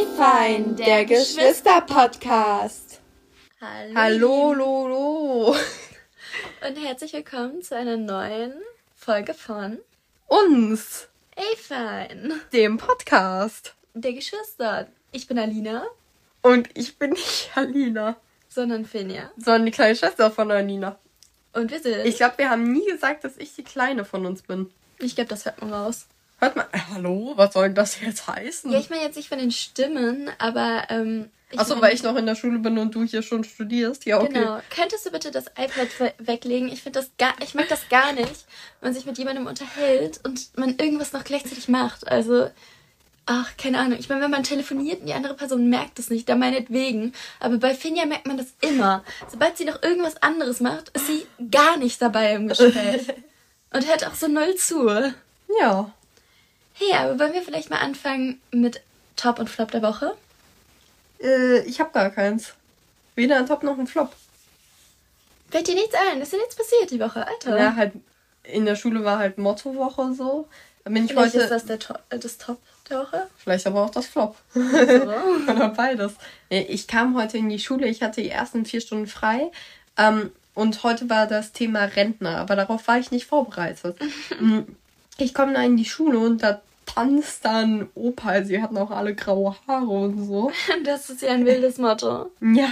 Ey fein, der Geschwister-Podcast. Hallo. Hallo, Lolo. Und herzlich willkommen zu einer neuen Folge von Uns, Ey fein, dem Podcast. der Geschwister. Ich bin Alina, Und ich bin nicht Alina, sondern Finja. sondern die kleine Schwester von Alina. Und wir sind. Ich glaube, wir haben nie gesagt, dass ich die Kleine von uns bin. ich glaube, das hört man raus. Hört mal, äh, hallo, was soll das jetzt heißen? Ja, ich meine jetzt nicht von den Stimmen, aber. Ähm, Achso, weil ich noch in der Schule bin und du hier schon studierst. Ja, okay. Genau. Könntest du bitte das iPad we weglegen? Ich finde das gar, ich mag das gar nicht, wenn man sich mit jemandem unterhält und man irgendwas noch gleichzeitig macht. Also, ach, keine Ahnung. Ich meine, wenn man telefoniert und die andere Person merkt es nicht, dann meinetwegen. Aber bei Finja merkt man das immer. Sobald sie noch irgendwas anderes macht, ist sie gar nicht dabei im Gespräch. und hört auch so null zu. Ja. Hey, aber wollen wir vielleicht mal anfangen mit Top und Flop der Woche? Äh, ich habe gar keins. Weder ein Top noch ein Flop. Fällt dir nichts ein? Ist dir nichts passiert die Woche, Alter? Ja, halt in der Schule war halt Mottowoche so. Da bin ich Vielleicht heute. ist das der to äh, das Top der Woche. Vielleicht aber auch das Flop. So. Oder beides. Ich kam heute in die Schule, ich hatte die ersten vier Stunden frei. Ähm, und heute war das Thema Rentner, aber darauf war ich nicht vorbereitet. Mm, ich komme da in die Schule und da tanzt dann Opa. Sie hatten auch alle graue Haare und so. Das ist ja ein wildes Motto. Ja,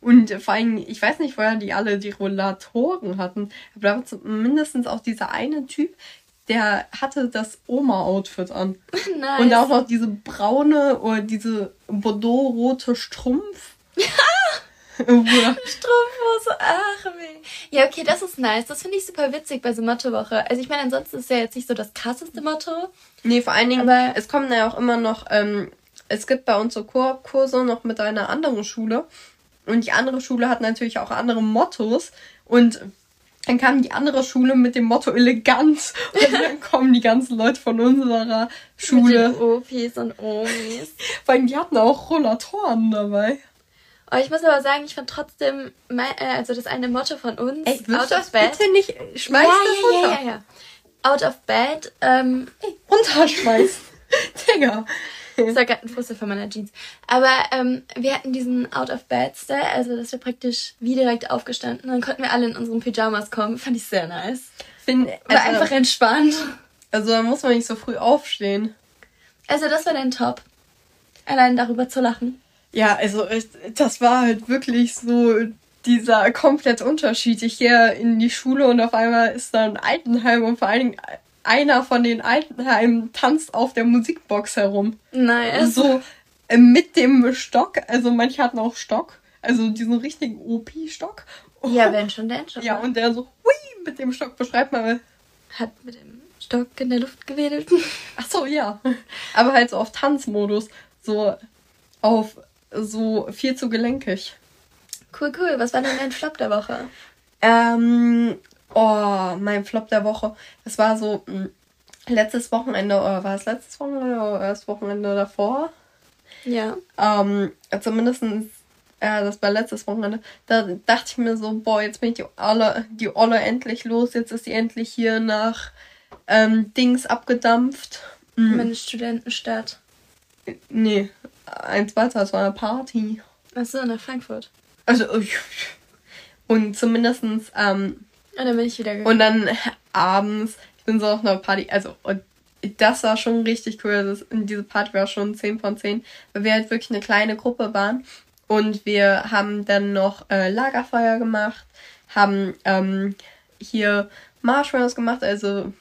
und vor allem, ich weiß nicht, woher die alle die Rollatoren hatten, aber da war mindestens auch dieser eine Typ, der hatte das Oma-Outfit an. Nice. Und auch noch diese braune oder diese Bordeaux-rote Strumpf. Ja. Strumpfhose, ach weh. Ja, okay, das ist nice. Das finde ich super witzig bei so Mottowoche. Also ich meine, ansonsten ist ja jetzt nicht so das krasseste Motto. nee, vor allen Dingen, Aber- es kommen ja auch immer noch, ähm, es gibt bei uns so Koop-Kurse noch mit einer anderen Schule. Und die andere Schule hat natürlich auch andere Mottos. Und dann kam die andere Schule mit dem Motto Eleganz. Und dann kommen die ganzen Leute von unserer Schule. Mit den Opis und Omis. Vor allem, die hatten auch Rollatoren dabei. Oh, ich muss aber sagen, ich fand trotzdem, mein, äh, also das eine Motto von uns, Ey, Out of Bed. bitte nicht? Schmeiß ja, das ja, runter. ja, ja, ja. Out of Bed, ähm, Runterschmeißen. Digga. Das war gerade ein Fussel von meiner Jeans. Aber ähm, wir hatten diesen Out of Bed Style, also dass wir praktisch wie direkt aufgestanden. Dann konnten wir alle in unseren Pyjamas kommen. Fand ich sehr nice. Find, War also, einfach entspannt. also da muss man nicht so früh aufstehen. Also das war dein Top. Allein darüber zu lachen. Ja, also es- das war halt wirklich so dieser komplette Unterschied. Ich gehe in die Schule und auf einmal ist da ein Altenheim und vor allen Dingen einer von den Altenheimen tanzt auf der Musikbox herum. Nice. So äh, mit dem Stock, also manche hatten auch Stock, also diesen richtigen OP-Stock. Ja, wenn schon, denn schon. Ja, und der so, hui, mit dem Stock beschreibt mal. Hat mit dem Stock in der Luft gewedelt. Ach so, ja. Aber halt so auf Tanzmodus. So auf so viel zu gelenkig. Cool, cool. Was war denn dein Flop der Woche? Ähm, oh, mein Flop der Woche. Das war so mh, letztes Wochenende, oder war es letztes Wochenende oder das Wochenende davor? Ja. Ähm, zumindest, äh, das war letztes Wochenende. Da dachte ich mir so, boah, jetzt bin ich die Olle, die Olle endlich los. Jetzt ist sie endlich hier nach ähm, Dings abgedampft. Mhm. Meine Studentenstadt. Nee, eins weiter, es war eine Party. Achso, nach Frankfurt. Also, und zumindestens, ähm, Und dann bin ich wieder gegangen. und dann abends, ich bin so auf einer Party, also, und das war schon richtig cool. Das, diese Party war schon 10 von 10, weil wir halt wirklich eine kleine Gruppe waren. Und wir haben dann noch äh, Lagerfeuer gemacht, haben ähm, hier Marshmallows gemacht. Also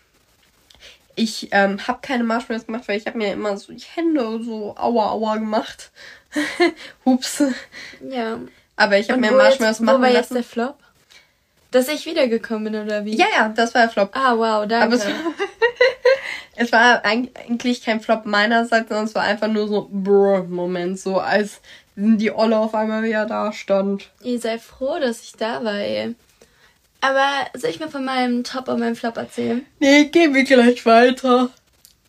ich ähm, habe keine Marshmallows gemacht, weil ich habe mir immer so die Hände so aua aua gemacht. Hups. ja. Aber ich habe mir Marshmallows jetzt, wo war jetzt der Flop? Dass ich wiedergekommen bin, oder wie? Ja, ja, das war der Flop. Ah, wow, danke. Aber es, es war eig- eigentlich kein Flop meinerseits, sondern es war einfach nur so Brr-Moment, so als die Olle auf einmal wieder da stand. Ihr seid froh, dass ich da war, ey. Aber soll ich mir von meinem Top und meinem Flop erzählen? Nee, gehen wir gleich weiter.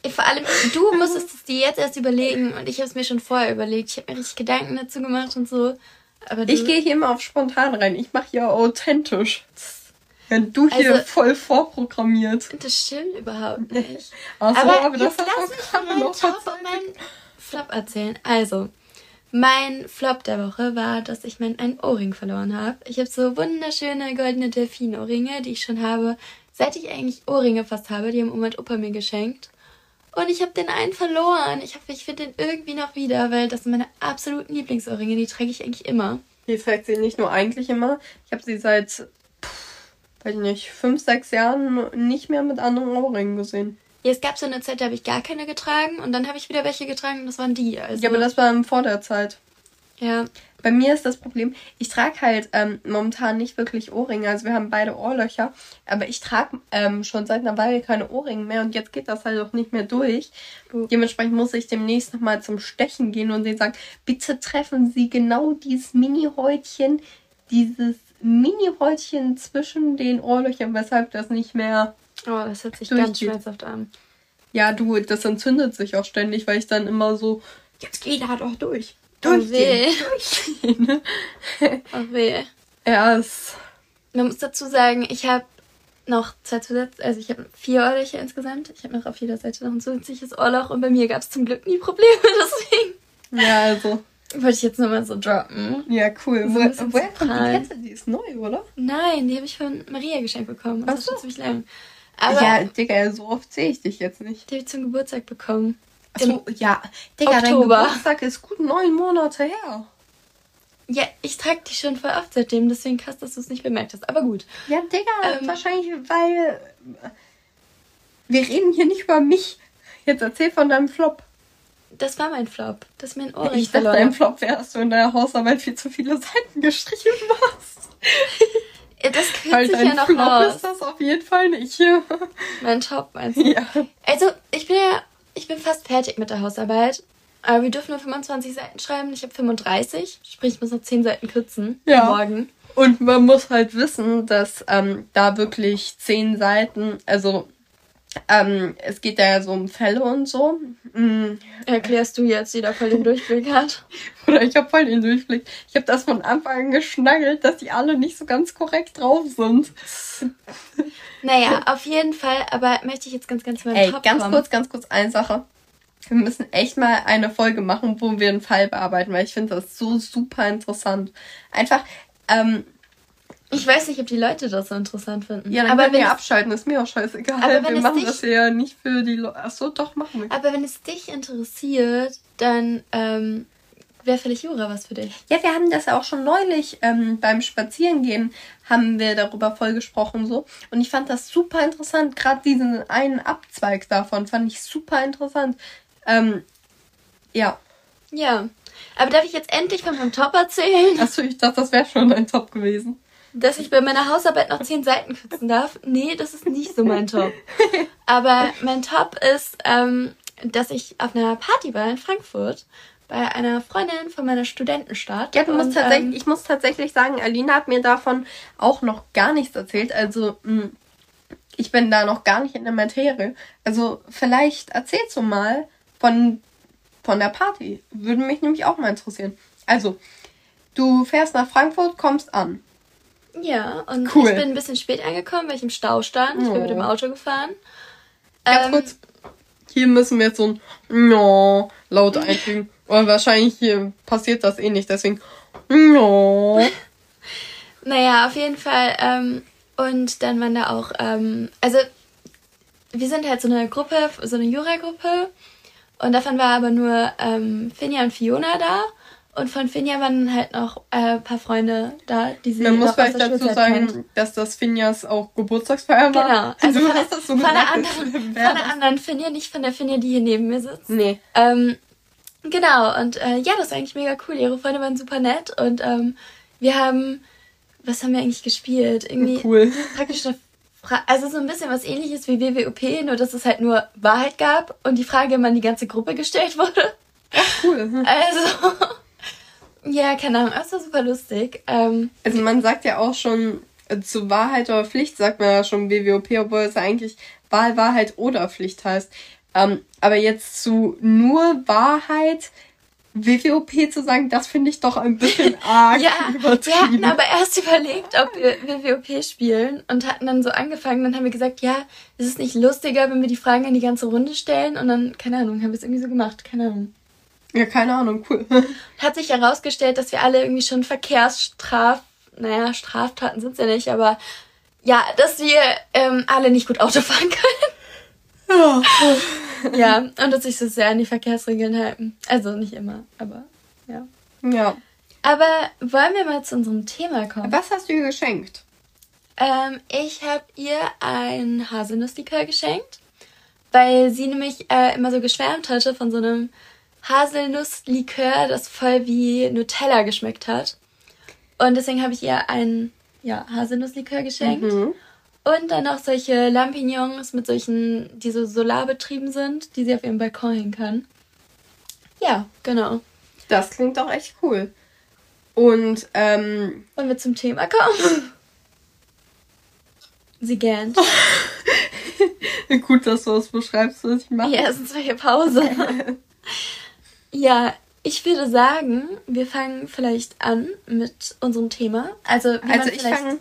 Vor allem, du musstest es dir jetzt erst überlegen und ich habe es mir schon vorher überlegt. Ich habe mir richtig Gedanken dazu gemacht und so. Aber du, Ich gehe hier immer auf spontan rein. Ich mache hier authentisch. Wenn du hier Also- voll vorprogrammiert. Das stimmt überhaupt nicht. Ach so, aber, aber das hast du gerade von meinem noch Top und meinem Flop erzählen. Also, mein Flop der Woche war, dass ich meinen einen Ohrring verloren habe. Ich habe so wunderschöne goldene Delfin-Ohrringe, die ich schon habe, seit ich eigentlich Ohrringe fast habe. Die haben Oma und Opa mir geschenkt. Und ich habe den einen verloren. Ich hoffe, ich finde den irgendwie noch wieder, weil das sind meine absoluten Lieblingsohrringe. Die trage ich eigentlich immer. Die trägt sie nicht nur eigentlich immer. Ich habe sie seit, pff, weiß ich nicht, fünf, sechs Jahren nicht mehr mit anderen Ohrringen gesehen. Ja, es gab so eine Zeit, da habe ich gar keine getragen und dann habe ich wieder welche getragen und das waren die. Also, Ja, aber das war vor der Zeit. ja. Bei mir ist das Problem, ich trage halt ähm, momentan nicht wirklich Ohrringe. Also wir haben beide Ohrlöcher, aber ich trage ähm, schon seit einer Weile keine Ohrringe mehr und jetzt geht das halt auch nicht mehr durch. Dementsprechend muss ich demnächst nochmal zum Stechen gehen und denen sagen, bitte treffen Sie genau dieses Mini-Häutchen, dieses Mini-Häutchen zwischen den Ohrlöchern, weshalb das nicht mehr... Oh, das hört sich ganz schmerzhaft an. Ja, du, das entzündet sich auch ständig, weil ich dann immer so, jetzt geh da doch durch. Oh weh. Durchgehen. ne? Oh weh. Ja, es... Man muss dazu sagen, ich habe noch zwei zusätzliche, also ich habe vier Ohrlöcher insgesamt. Ich habe noch auf jeder Seite noch ein zusätzliches Ohrloch und bei mir gab es zum Glück nie Probleme, deswegen Ja, also. wollte ich jetzt nur mal so droppen. Ja, cool. So woher kommt die. Kette? Die ist neu, oder? Nein, die habe ich von Maria geschenkt bekommen. Und Ach das ist schon so. ziemlich lang. Aber ja, Digga, so oft sehe ich dich jetzt nicht. die habe ich zum Geburtstag bekommen. Achso, ja. Digga, dein Oktober. Geburtstag ist gut neun Monate her. Ja, ich trage die schon voll oft seitdem, deswegen krass, dass du es nicht bemerkt hast. Aber gut. Ja, Digga, Ähm. wahrscheinlich, weil. Wir reden hier nicht über mich. Jetzt erzähl von deinem Flop. Das war mein Flop, dass mir ein Ohrring ich dachte, dein. Flop wäre, dass du in deiner Hausarbeit viel zu viele Seiten gestrichen hast. Das kürzt Weil sich ja noch Flop raus. ist das auf jeden Fall nicht. Mein Top meinst du? ja. Also, ich bin ja, ich bin fast fertig mit der Hausarbeit. Aber wir dürfen nur 25 Seiten schreiben. Ich habe 35. Sprich, ich muss noch 10 Seiten kürzen. Ja. Morgen. Und man muss halt wissen, dass ähm, da wirklich zehn Seiten, also ähm, es geht ja so um Fälle und so. Mm, Erklärst du jetzt, die da voll den Durchblick hat? Oder ich habe voll den Durchblick. Ich habe das von Anfang an geschnaggelt, dass die alle nicht so ganz korrekt drauf sind. Naja, auf jeden Fall. Aber möchte ich jetzt ganz, ganz meinem Ey, Top ganz kommen. kurz, ganz kurz eine Sache. Wir müssen echt mal eine Folge machen, wo wir einen Fall bearbeiten, weil ich finde das so super interessant. Einfach, ähm, Ich weiß nicht, ob die Leute das so interessant finden. ja, dann aber wenn wir abschalten, ist mir auch scheißegal. Aber wenn wir machen dich- das ja nicht für die Leute. Achso, doch, machen wir. aber wenn es dich interessiert, dann ähm, wäre vielleicht Jura was für dich. Ja, wir haben das ja auch schon neulich ähm, beim Spazierengehen haben wir darüber voll gesprochen so und ich fand das super interessant. Gerade diesen einen Abzweig davon fand ich super interessant. Ähm, ja, Ja. Aber darf ich jetzt endlich von meinem Top erzählen? achso, ich dachte, das wäre schon ein Top gewesen. Dass ich bei meiner Hausarbeit noch 10 Seiten kürzen darf? Nee, das ist nicht so mein Top. Aber mein Top ist, ähm, dass ich auf einer Party war in Frankfurt bei einer Freundin von meiner Studentenstadt. Ja, Und, tatsächlich, ähm, ich muss tatsächlich sagen, Alina hat mir davon auch noch gar nichts erzählt. Also mh, ich bin da noch gar nicht in der Materie. Also vielleicht erzählst du mal von von der Party. Würde mich nämlich auch mal interessieren. Also du fährst nach Frankfurt, kommst an. Ja, und Cool. ich bin ein bisschen spät angekommen, weil ich im Stau stand. Ich bin Oh. mit dem Auto gefahren. Ganz Ähm, kurz. Hier müssen wir jetzt so ein no laut einfügen. Und wahrscheinlich hier passiert das eh nicht. Deswegen no. Naja, auf jeden Fall. Ähm, und dann waren da auch, ähm, also wir sind halt so eine Gruppe, so eine Jura-Gruppe. Und davon war aber nur ähm, Finja und Fiona da. Und von Finja waren halt noch äh, ein paar Freunde da, die sie Man muss vielleicht dazu Schulzeit sagen, kennt. dass das Finjas auch Geburtstagsfeier war. Genau. Also du von, hast das so von, der anderen, von der anderen Finja, nicht von der Finja, die hier neben mir sitzt. Nee. Ähm, genau, und äh, ja, das war eigentlich mega cool. Ihre Freunde waren super nett und ähm, wir haben, was haben wir eigentlich gespielt? Irgendwie Cool. praktisch eine also so ein bisschen was ähnliches wie WWOP, nur dass es halt nur Wahrheit gab und die Frage immer an die ganze Gruppe gestellt wurde. Cool. Also, ja, keine Ahnung, das war super lustig. Ähm, Also man sagt ja auch schon, äh, zu Wahrheit oder Pflicht sagt man ja schon WWOP, obwohl es ja eigentlich Wahl, Wahrheit oder Pflicht heißt. Ähm, aber jetzt zu nur Wahrheit WWOP zu sagen, das finde ich doch ein bisschen arg ja, wir übertrieben. hatten aber erst überlegt, ob wir WWOP spielen und hatten dann so angefangen. Dann haben wir gesagt, ja, ist es nicht lustiger, wenn wir die Fragen an die ganze Runde stellen? Und dann, keine Ahnung, haben wir es irgendwie so gemacht. Keine Ahnung. Ja, keine Ahnung, cool. Hat sich herausgestellt, dass wir alle irgendwie schon Verkehrsstraf, naja, Straftaten sind ja nicht, aber ja, dass wir ähm, alle nicht gut Auto fahren können. Ja. ja, und dass sich so sehr an die Verkehrsregeln halten. Also nicht immer, aber ja. Ja. Aber wollen wir mal zu unserem Thema kommen? Was hast du ihr geschenkt? Ähm, ich habe ihr ein Haselnusslikör geschenkt, weil sie nämlich äh, immer so geschwärmt hatte von so einem Haselnusslikör, das voll wie Nutella geschmeckt hat. Und deswegen habe ich ihr ein ja, Haselnusslikör geschenkt. Mhm. Und dann noch solche Lampignons mit solchen, die so solarbetrieben sind, die sie auf ihrem Balkon hängen kann. Ja, genau. Das klingt doch echt cool. Und, ähm. Wollen wir zum Thema kommen? Sie gähnt. Gut, dass du das beschreibst, was ich mache. Ja, sonst war hier Pause. ja, ich würde sagen, wir fangen vielleicht an mit unserem Thema. Also, also ich fange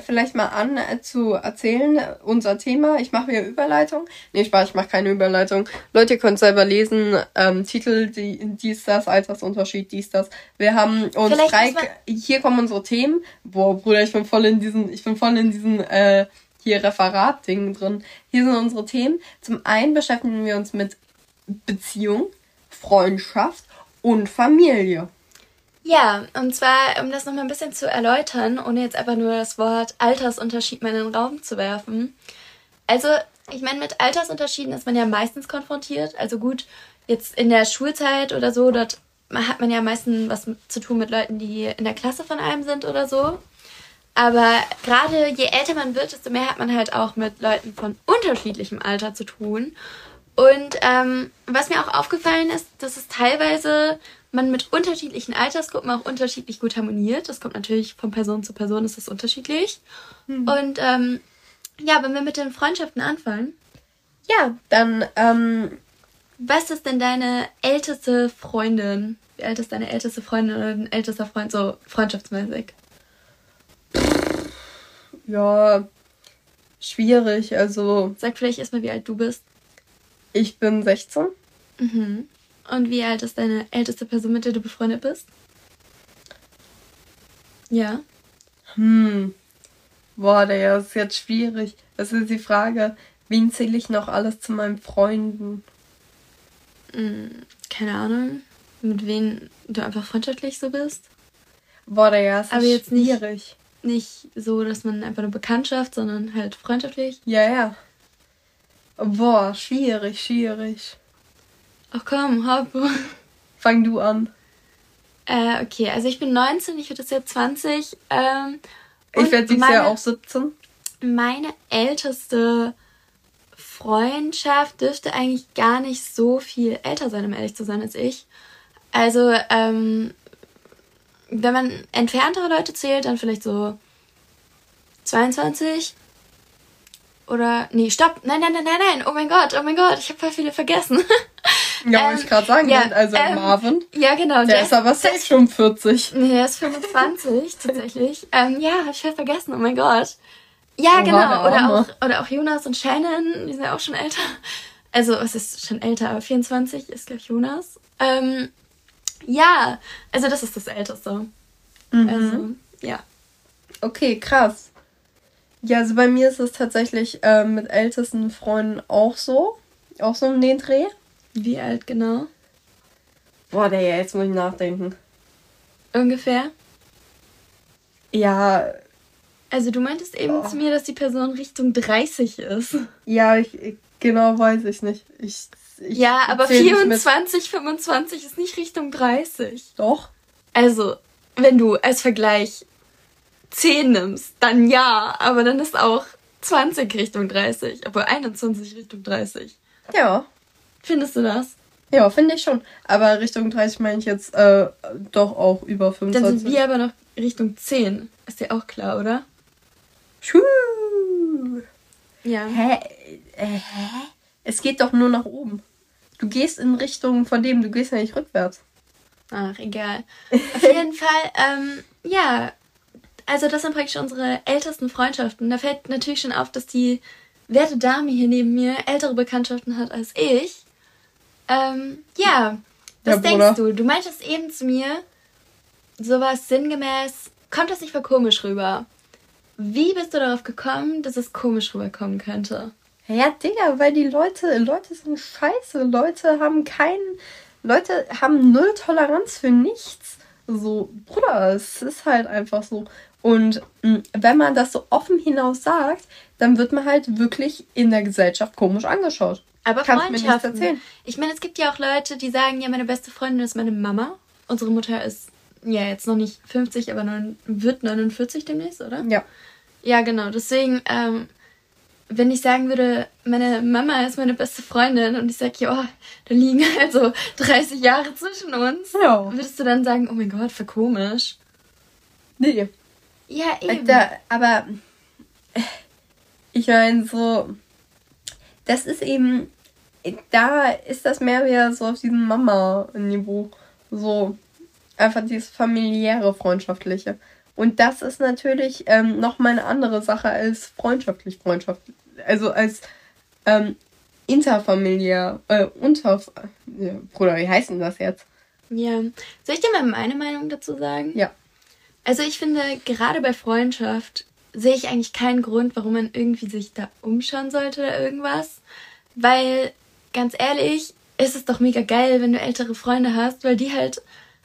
vielleicht mal an äh, zu erzählen, unser Thema. Ich mache mir Überleitung. Nee, Spaß, ich mache keine Überleitung. Leute, ihr könnt selber lesen. Ähm, Titel, die, dies, das, Altersunterschied, dies, das. Wir haben uns drei, hier kommen unsere Themen. Boah, Bruder, ich bin voll in diesen, ich bin voll in diesen, äh, hier Referat-Ding drin. Hier sind unsere Themen. Zum einen beschäftigen wir uns mit Beziehung, Freundschaft und Familie. Ja, und zwar, um das nochmal ein bisschen zu erläutern, ohne jetzt einfach nur das Wort Altersunterschied mal in den Raum zu werfen. Also, ich meine, mit Altersunterschieden ist man ja meistens konfrontiert. Also gut, jetzt in der Schulzeit oder so, dort hat man ja meistens was zu tun mit Leuten, die in der Klasse von einem sind oder so. Aber gerade je älter man wird, desto mehr hat man halt auch mit Leuten von unterschiedlichem Alter zu tun. Und ähm, was mir auch aufgefallen ist, dass es teilweise man mit unterschiedlichen Altersgruppen auch unterschiedlich gut harmoniert. Das kommt natürlich von Person zu Person, ist das unterschiedlich. Mhm. Und ähm, ja, wenn wir mit den Freundschaften anfangen. Ja, dann, ähm, was ist denn deine älteste Freundin? Wie alt ist deine älteste Freundin oder dein ältester Freund, so freundschaftsmäßig? Ja, schwierig, also. Sag vielleicht erstmal, wie alt du bist. Ich bin 16. Mhm. Und wie alt ist deine älteste Person, mit der du befreundet bist? Ja. Hm. Boah, der ist jetzt schwierig. Das ist die Frage, wen zähle ich noch alles zu meinen Freunden? Hm, keine Ahnung. Mit wem du einfach freundschaftlich so bist? Boah, der ist Aber jetzt schwierig. Nicht, nicht so, dass man einfach eine Bekanntschaft, sondern halt freundschaftlich. Ja, ja. Boah, schwierig, schwierig. Ach komm, hopp. Fang du an. Äh, okay, also ich bin 19, ich werde jetzt Jahr 20. Ähm, ich werde dieses meine, Jahr auch 17. Meine älteste Freundschaft dürfte eigentlich gar nicht so viel älter sein, um ehrlich zu sein, als ich. Also, ähm, wenn man entferntere Leute zählt, dann vielleicht so 22. Oder, nee, stopp. Nein, nein, nein, nein, nein. Oh mein Gott, oh mein Gott, ich habe voll viele vergessen. Ja, ähm, wollte ich gerade sagen, ja, also ähm, Marvin. Ja, genau. Der, der ist aber safe schon 40. Nee, er ist 25 tatsächlich. Ähm, ja, hab ich voll vergessen, oh mein Gott. Ja, oh, genau. Oder auch, oder auch Jonas und Shannon, die sind ja auch schon älter. Also, es ist schon älter, aber 24 ist, glaube ich, Jonas. Ähm, ja, also das ist das Älteste. Mhm. Also, ja. Okay, krass. Ja, also bei mir ist es tatsächlich äh, mit ältesten Freunden auch so. Auch so um den Dreh. Wie alt genau? Boah, der jetzt muss ich nachdenken. Ungefähr? Ja. Also du meintest eben oh. zu mir, dass die Person Richtung 30 ist. Ja, ich, genau weiß ich nicht. Ich, ich ja, aber 24, 25 ist nicht Richtung 30. Doch. Also, wenn du als Vergleich 10 nimmst, dann ja, aber dann ist auch 20 Richtung 30, aber 21 Richtung 30. Ja. Findest du das? Ja, finde ich schon. Aber Richtung 30 meine ich jetzt äh, doch auch über 25. Dann sind wir aber noch Richtung 10. Ist dir auch klar, oder? Schuh. Ja. Hä? Äh, hä? Es geht doch nur nach oben. Du gehst in Richtung von dem, du gehst ja nicht rückwärts. Ach, egal. Auf jeden Fall, ähm, ja. Also das sind praktisch unsere ältesten Freundschaften. Da fällt natürlich schon auf, dass die werte Dame hier neben mir ältere Bekanntschaften hat als ich. Ähm, ja, Was ja, denkst du? Du meintest eben zu mir, sowas sinngemäß, kommt das nicht voll komisch rüber? Wie bist du darauf gekommen, dass es komisch rüberkommen könnte? Ja, Digga, weil die Leute, Leute sind scheiße. Leute haben keinen, Leute haben null Toleranz für nichts. So, Bruder, es ist halt einfach so. Und mh, hm, wenn man das so offen hinaus sagt, dann wird man halt wirklich in der Gesellschaft komisch angeschaut. Aber Kannst mir nichts erzählen. Ich meine, es gibt ja auch Leute, die sagen, ja, meine beste Freundin ist meine Mama. Unsere Mutter ist ja jetzt noch nicht 50, aber neun, wird 49 demnächst, oder? Ja. Ja, genau. Deswegen, ähm, wenn ich sagen würde, meine Mama ist meine beste Freundin und ich sage, ja, da liegen also 30 Jahre zwischen uns, ja. würdest du dann sagen, oh mein Gott, für komisch? Nee. Ja, eben. Da, aber ich meine, so, das ist eben, da ist das mehr wieder so auf diesem Mama-Niveau. So, einfach dieses familiäre, freundschaftliche. Und das ist natürlich ähm, nochmal eine andere Sache als freundschaftlich, freundschaftlich. Also als ähm, interfamiliär, äh, unter. Äh, Bruder, wie heißt denn das jetzt? Ja. Soll ich dir mal meine Meinung dazu sagen? Ja. Also ich finde, gerade bei Freundschaft sehe ich eigentlich keinen Grund, warum man irgendwie sich da umschauen sollte oder irgendwas. Weil, ganz ehrlich, ist es doch mega geil, wenn du ältere Freunde hast, weil die halt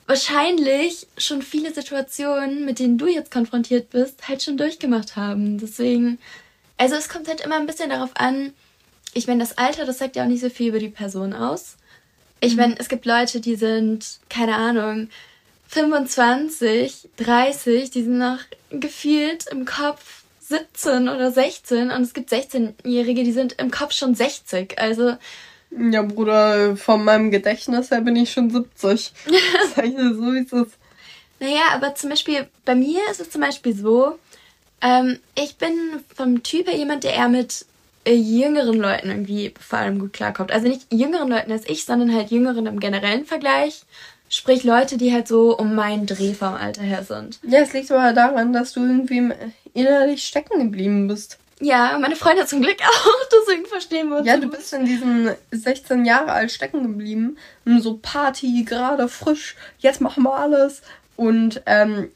wahrscheinlich schon viele Situationen, mit denen du jetzt konfrontiert bist, halt schon durchgemacht haben. Deswegen, also es kommt halt immer ein bisschen darauf an, ich meine, das Alter, das sagt ja auch nicht so viel über die Person aus. Ich mhm. meine, es gibt Leute, die sind, keine Ahnung, 25, 30, die sind noch gefühlt im Kopf 17 oder 16 und es gibt 16-Jährige, die sind im Kopf schon 60. Also ja, Bruder, von meinem Gedächtnis her bin ich schon 70. Das heißt, so ist es. Naja, aber zum Beispiel, bei mir ist es zum Beispiel so, ähm, ich bin vom Typ her jemand, der eher mit äh, jüngeren Leuten irgendwie vor allem gut klarkommt. Also nicht jüngeren Leuten als ich, sondern halt jüngeren im generellen Vergleich. Sprich Leute, die halt so um meinen Dreh vom Alter her sind. Ja, es liegt aber daran, dass du irgendwie innerlich stecken geblieben bist. Ja, meine Freunde zum Glück auch, deswegen verstehen wir uns. Ja, du bist in diesen 16 Jahre alt stecken geblieben. So Party, gerade frisch, jetzt machen wir alles. Und ähm,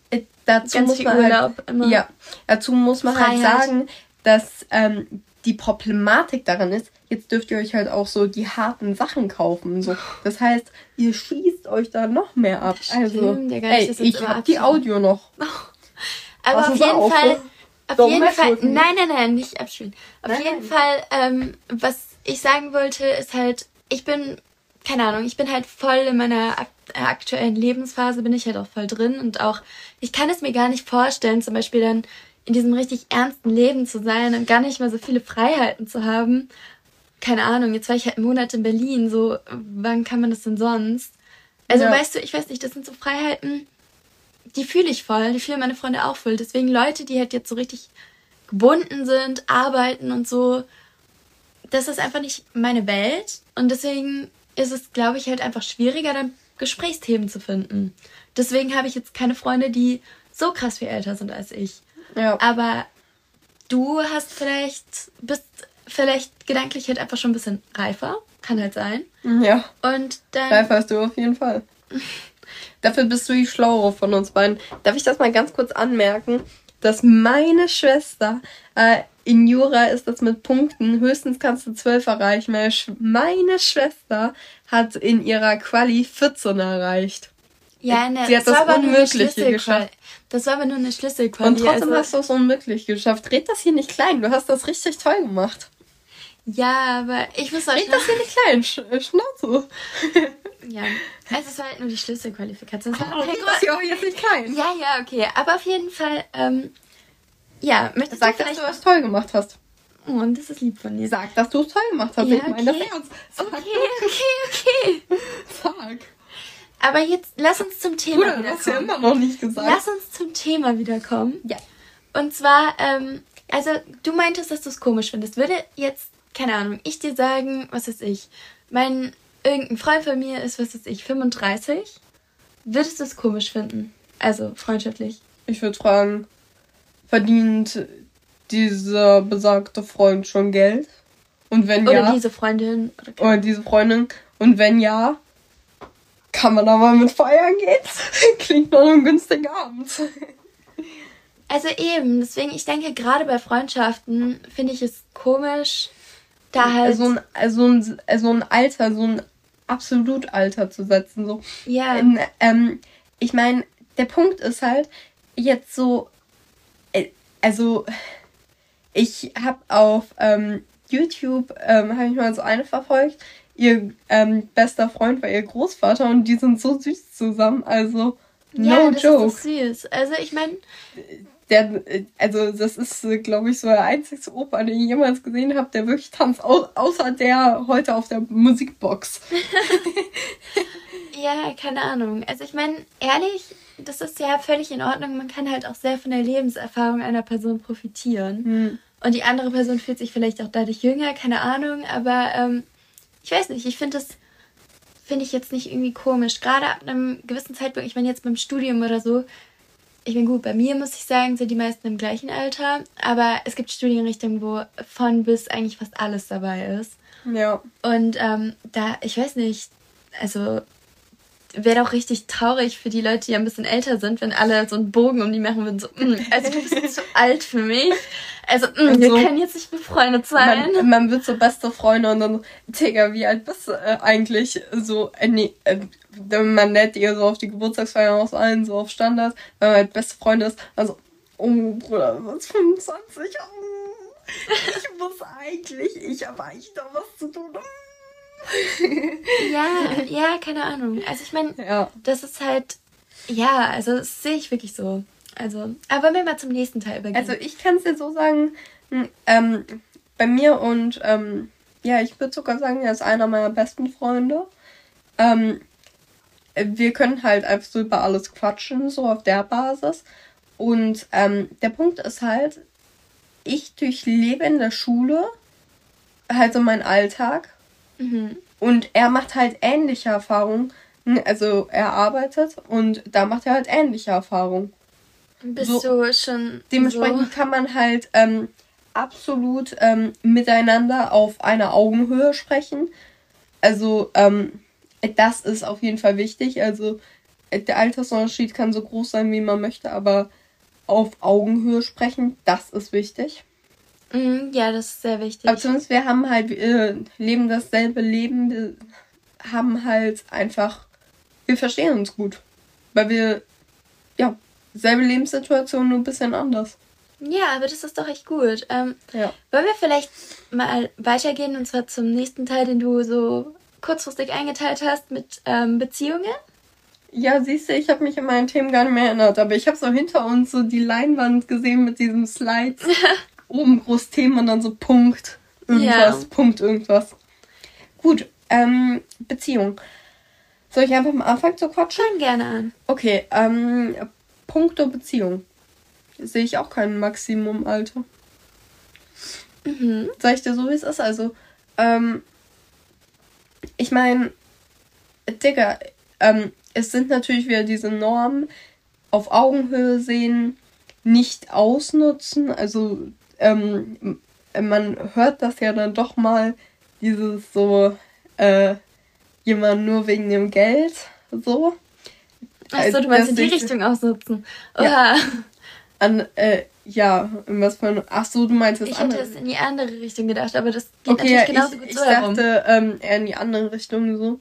dazu Ganz muss man halt Urlaub halt, immer. Ja, dazu muss man halt Freiheit. halt sagen, dass ähm, die Problematik daran ist, jetzt dürft ihr euch halt auch so die harten Sachen kaufen. So. Das heißt, ihr schießt euch da noch mehr ab. also, ja, ey, ich hab die Audio noch. Aber auf jeden Fall, auf Doch, jeden Fall, nein, nein, nein, nicht abspielen. Auf nein, jeden nein. Fall, ähm, was ich sagen wollte, ist halt, ich bin, keine Ahnung, ich bin halt voll in meiner aktuellen Lebensphase, bin ich halt auch voll drin und auch, ich kann es mir gar nicht vorstellen, zum Beispiel dann in diesem richtig ernsten Leben zu sein und gar nicht mehr so viele Freiheiten zu haben. Keine Ahnung, jetzt war ich halt einen Monat in Berlin, so, wann kann man das denn sonst? Also, ja. weißt du, ich weiß nicht, das sind so Freiheiten, die fühle ich voll, die fühlen meine Freunde auch voll. Deswegen Leute, die halt jetzt so richtig gebunden sind, arbeiten und so, das ist einfach nicht meine Welt. Und deswegen ist es, glaube ich, halt einfach schwieriger, dann Gesprächsthemen zu finden. Deswegen habe ich jetzt keine Freunde, die so krass viel älter sind als ich. Ja. Aber du hast vielleicht, bist vielleicht gedanklich halt einfach schon ein bisschen reifer. Kann halt sein. Ja. Und dann. Reifer hast du auf jeden Fall. Dafür bist du die Schlauere von uns beiden. Darf ich das mal ganz kurz anmerken? Dass meine Schwester äh, in Jura ist das mit Punkten. Höchstens kannst du 12 erreichen. Meine Schwester hat in ihrer Quali 14 erreicht. Ja, ne, Sie hat das, das Unmögliche geschafft. Das war aber nur eine Schlüsselquali. Und trotzdem also, hast du es unmöglich geschafft. Red das hier nicht klein. Du hast das richtig toll gemacht. Ja, aber ich muss auch Red das hier nicht klein. Sch äh, Schnauze. ja, es ist halt nur die Schlüsselqualifikation. Oh, okay, das hier auch jetzt nicht klein. Ja, ja, okay. Aber auf jeden Fall, ähm, ja, möchtest Sag, du dass du was toll gemacht hast. Oh, und das ist lieb von dir. Sag, dass du es toll gemacht hast. Ja, ich meine, okay. das Okay, okay, okay. Sag. Aber jetzt lass uns zum Thema Bruder, wiederkommen. hast ja immer noch nicht gesagt. Lass uns zum Thema wiederkommen. Ja. Und zwar, ähm, also du meintest, dass du es komisch findest. Würde jetzt, keine Ahnung, ich dir sagen, was ist ich, mein irgendein Freund von mir ist, was ist ich, 35, würdest du es komisch finden? Also freundschaftlich. Ich würde fragen, verdient dieser besagte Freund schon Geld? Und wenn oder ja. Diese Freundin, oder, oder diese Freundin. Und wenn ja, kann man da mal mit feiern gehen? Klingt nach einem günstigen Abend. Also eben, deswegen, ich denke, gerade bei Freundschaften finde ich es komisch, da halt. So ein, also ein, also ein Alter, so ein Absolutalter zu setzen. So. Ja. In, ähm, ich meine, der Punkt ist halt, jetzt so. Äh, also, ich habe auf ähm, YouTube, ähm, habe ich mal so eine verfolgt. Ihr ähm, bester Freund war ihr Großvater und die sind so süß zusammen. Also, no ja, das joke. Ist so süß. Also, ich meine der, also das ist, glaube ich, so der einzige Opa, den ich jemals gesehen habe, der wirklich tanzt, außer der heute auf der Musikbox. ja, keine Ahnung. Also ich meine, ehrlich, das ist ja völlig in Ordnung. Man kann halt auch sehr von der Lebenserfahrung einer Person profitieren. Hm. Und die andere Person fühlt sich vielleicht auch dadurch jünger, keine Ahnung. Aber ähm, ich weiß nicht, ich finde das finde ich jetzt nicht irgendwie komisch. Gerade ab einem gewissen Zeitpunkt, ich meine jetzt beim Studium oder so, ich bin gut, bei mir muss ich sagen, sind die meisten im gleichen Alter, aber es gibt Studienrichtungen, wo von bis eigentlich fast alles dabei ist. Ja. Und ähm, da, ich weiß nicht, also wäre doch richtig traurig für die Leute, die ein bisschen älter sind, wenn alle so einen Bogen um die machen würden, so, mm, also du bist zu alt für mich. Also, mh, mm, wir so, können jetzt nicht befreundet sein. Man, man, wird so beste Freunde und dann, Digga, wie alt bist du äh, eigentlich? So, äh, nee, äh, man nennt ihr so auf die Geburtstagsfeier aus allen, so auf Standard, wenn man halt beste Freunde ist, also, oh Bruder, was 25? Oh, ich muss eigentlich, ich habe eigentlich da was zu tun. ja, ja, keine Ahnung. Also ich meine, ja. das ist halt, ja, also das sehe ich wirklich so. Also, aber wollen wir mal zum nächsten Teil übergehen. Also ich kann es dir so sagen, hm, ähm, bei mir und ähm, ja, ich würde sogar sagen, er ist einer meiner besten Freunde. Ähm, wir können halt einfach so über alles quatschen, so auf der Basis. Und ähm, der Punkt ist halt, ich durchlebe in der Schule halt so meinen Alltag Mhm. Und er macht halt ähnliche Erfahrungen. Also er arbeitet und da macht er halt ähnliche Erfahrungen. Bist so, du schon. Dementsprechend so? kann man halt ähm, absolut ähm, miteinander auf einer Augenhöhe sprechen. Also ähm, das ist auf jeden Fall wichtig. Also der Altersunterschied kann so groß sein, wie man möchte, aber auf Augenhöhe sprechen, das ist wichtig. Mhm, ja, das ist sehr wichtig. Aber zumindest wir haben halt, wir leben dasselbe Leben, wir haben halt einfach, wir verstehen uns gut. Weil wir, ja, selbe Lebenssituation, nur ein bisschen anders. Ja, aber das ist doch echt gut. Ähm, ja. Wollen wir vielleicht mal weitergehen und zwar zum nächsten Teil, den du so kurzfristig eingeteilt hast mit ähm, Beziehungen? Ja, siehst du, ich habe mich in meinen Themen gar nicht mehr erinnert, aber ich habe so hinter uns so die Leinwand gesehen mit diesem Slide. oben groß Themen und dann so Punkt irgendwas, ja. Punkt irgendwas. Gut, ähm, Beziehung. Soll ich einfach mal anfangen zu quatschen? Fang gerne an. Okay, ähm, Punkto Beziehung. Sehe ich auch kein Maximumalter. Mhm. Sag ich dir so, wie es ist? Also, ähm, ich meine, Digga, ähm, es sind natürlich wieder diese Normen auf Augenhöhe sehen, nicht ausnutzen, also ähm, man hört das ja dann doch mal, dieses so, äh, jemand nur wegen dem Geld, so. Achso, du meinst in die Richtung ausnutzen. Oha. Ja. An, äh, ja, was für Ach so, du meinst das Ich andere. hätte es in die andere Richtung gedacht, aber das geht okay, natürlich genauso ich, gut so Ich dachte ähm, eher in die andere Richtung so.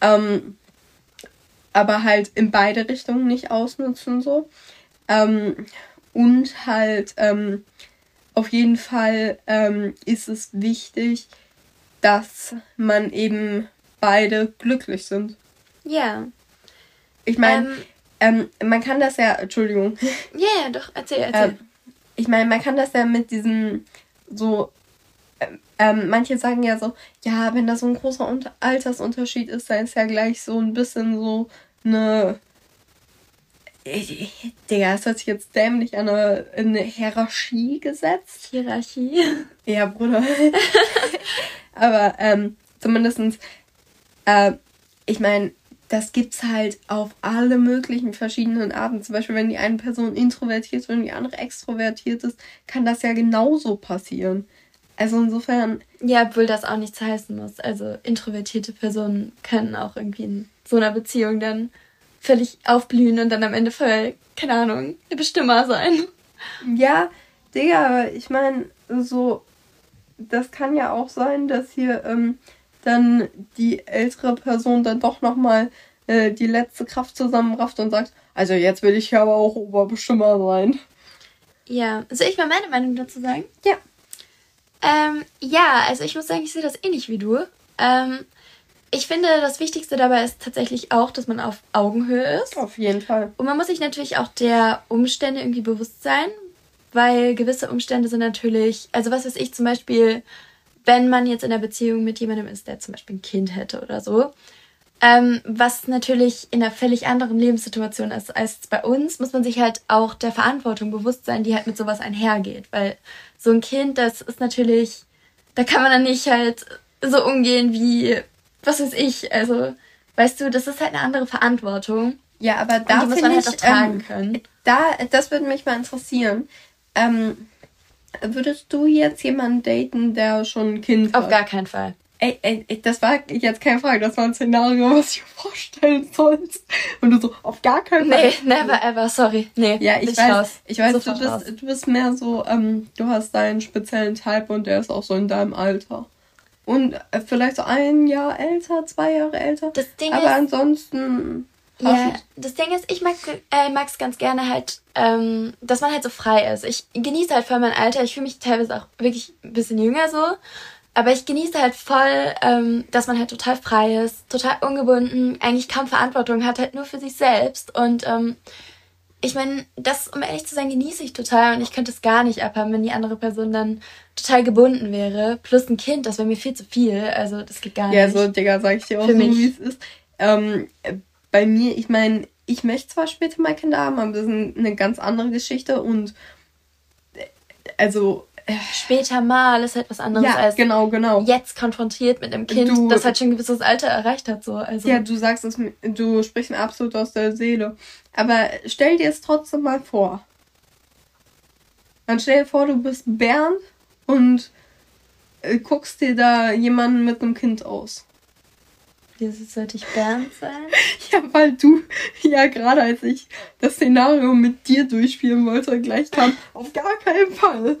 Ähm, aber halt in beide Richtungen nicht ausnutzen so. Ähm, und halt, ähm, auf jeden Fall ähm, ist es wichtig, dass man eben beide glücklich sind. Ja. Ich meine, ähm, ähm, man kann das ja, Entschuldigung. Ja, yeah, doch, erzähl, erzähl. Ähm, ich meine, man kann das ja mit diesem so, ähm, ähm, manche sagen ja so, ja, wenn da so ein großer Unter Altersunterschied ist, dann ist ja gleich so ein bisschen so eine Digga, das hört sich jetzt dämlich an, eine, eine Hierarchie gesetzt. Hierarchie? Ja, Bruder. Aber ähm, zumindestens, äh, ich meine, das gibt's halt auf alle möglichen verschiedenen Arten. Zum Beispiel, wenn die eine Person introvertiert ist und die andere extrovertiert ist, kann das ja genauso passieren. Also insofern. Ja, obwohl das auch nichts heißen muss. Also introvertierte Personen können auch irgendwie in so einer Beziehung dann völlig aufblühen und dann am Ende voll, keine Ahnung, der Bestimmer sein. Ja, Digga, aber ich meine, so, das kann ja auch sein, dass hier ähm, dann die ältere Person dann doch nochmal äh, die letzte Kraft zusammenrafft und sagt, also jetzt will ich ja aber auch Oberbestimmer sein. Ja, soll ich mal meine Meinung dazu sagen? Ja. Ähm, ja, also ich muss sagen, ich sehe das ähnlich wie du. Ähm, ich finde, das Wichtigste dabei ist tatsächlich auch, dass man auf Augenhöhe ist. Auf jeden Fall. Und man muss sich natürlich auch der Umstände irgendwie bewusst sein, weil gewisse Umstände sind natürlich, also was weiß ich zum Beispiel, wenn man jetzt in einer Beziehung mit jemandem ist, der zum Beispiel ein Kind hätte oder so, ähm, was natürlich in einer völlig anderen Lebenssituation ist als bei uns, muss man sich halt auch der Verantwortung bewusst sein, die halt mit sowas einhergeht. Weil so ein Kind, das ist natürlich, da kann man dann nicht halt so umgehen wie, was weiß ich, also, weißt du, das ist halt eine andere Verantwortung. Ja, aber da muss man halt auch tragen ähm, können. Da, das würde mich mal interessieren. Ähm, würdest du jetzt jemanden daten, der schon ein Kind Auf hat? Auf gar keinen Fall. Ey, ey, das war jetzt keine Frage, das war ein Szenario, was ich mir vorstellen sollst. Und du so, auf gar keinen Fall. Nee, never ever, sorry. Nee, ja, ich weiß, raus. ich weiß, du bist, du bist mehr so, ähm, du hast deinen speziellen Type und der ist auch so in deinem Alter. Und äh, vielleicht so ein Jahr älter, zwei Jahre älter. Das Ding Aber ist, ansonsten. Ja, das Ding ist, ich mag äh, mag's ganz gerne halt, ähm, dass man halt so frei ist. Ich genieße halt voll mein Alter. Ich fühle mich teilweise auch wirklich ein bisschen jünger so. Aber ich genieße halt voll, ähm, dass man halt total frei ist, total ungebunden, eigentlich kaum Verantwortung hat, halt nur für sich selbst. Und ähm, ich meine, das, um ehrlich zu sein, genieße ich total und ich könnte es gar nicht abhaben, wenn die andere Person dann total gebunden wäre. Plus ein Kind, das wäre mir viel zu viel. Also das geht gar ja, nicht. Ja, so, Digga, sag ich dir auch Für so, wie es ist. Ähm, bei mir, ich meine, ich möchte zwar später mal Kinder haben, aber das ist eine ganz andere Geschichte und äh, also später mal ist halt was anderes ja, als genau, genau. jetzt konfrontiert mit einem Kind, du, das halt schon ein gewisses Alter erreicht hat. So. Also. Ja, du sagst es, du sprichst mir absolut aus der Seele. Aber stell dir es trotzdem mal vor. Dann stell dir vor, du bist Bernd und äh, guckst dir da jemanden mit einem Kind aus. Wieso sollte ich Bernd sein? ja, weil du ja gerade als ich das Szenario mit dir durchspielen wollte, gleich kam, auf gar keinen Fall.